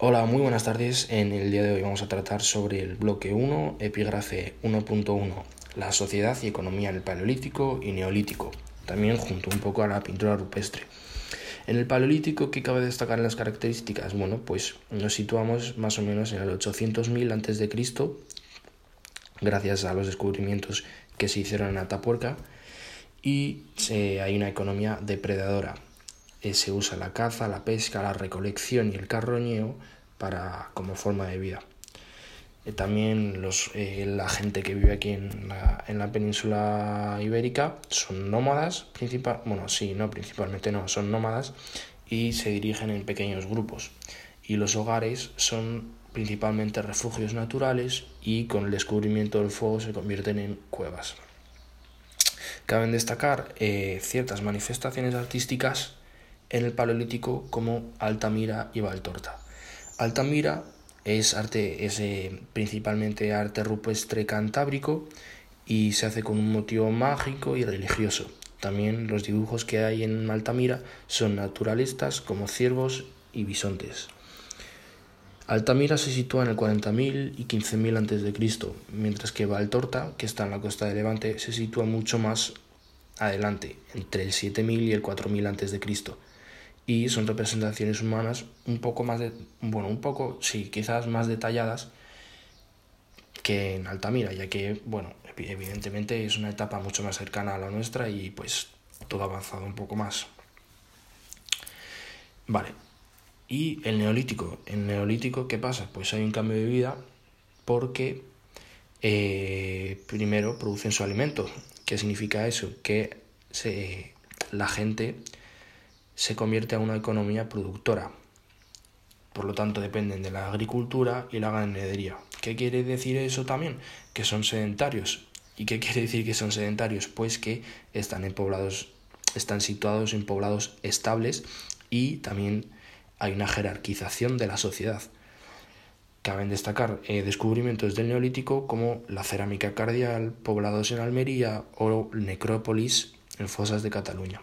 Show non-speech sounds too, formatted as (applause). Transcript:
Hola, muy buenas tardes. En el día de hoy vamos a tratar sobre el bloque 1, epígrafe 1.1, la sociedad y economía en el Paleolítico y Neolítico, también junto un poco a la pintura rupestre. En el Paleolítico, ¿qué cabe destacar en las características? Bueno, pues nos situamos más o menos en el 800.000 a.C., gracias a los descubrimientos que se hicieron en Atapuerca, y hay una economía depredadora, eh, se usa la caza, la pesca, la recolección y el carroñeo para, como forma de vida. Eh, también los, eh, la gente que vive aquí en la, en la península ibérica son nómadas, principal, bueno, sí, no, principalmente no, son nómadas y se dirigen en pequeños grupos. Y los hogares son principalmente refugios naturales y con el descubrimiento del fuego se convierten en cuevas. Caben destacar ciertas manifestaciones artísticas en el Paleolítico como Altamira y Valtorta. Altamira es arte es eh, principalmente arte rupestre cantábrico y se hace con un motivo mágico y religioso. También los dibujos que hay en Altamira son naturalistas como ciervos y bisontes. Altamira se sitúa en el 40.000 y 15.000 a.C., mientras que Valtorta, que está en la costa de Levante, se sitúa mucho más adelante, entre el 7.000 y el 4.000 a.C y son representaciones humanas un poco más de, bueno, un poco, sí, quizás más detalladas que en Altamira, ya que, bueno, evidentemente es una etapa mucho más cercana a la nuestra y pues todo ha avanzado un poco más. Vale, y el neolítico. El neolítico, ¿qué pasa? Pues hay un cambio de vida porque eh, primero producen su alimento. ¿Qué significa eso? Que se, la gente se convierte a una economía productora. Por lo tanto, dependen de la agricultura y la ganadería. ¿Qué quiere decir eso también? Que son sedentarios. ¿Y qué (laughs) quiere decir que son sedentarios? Pues que están en poblados, están situados en poblados estables y también hay una jerarquización de la sociedad. Caben destacar eh, descubrimientos del Neolítico como la cerámica cardial, poblados en Almería o necrópolis en fosas de Cataluña.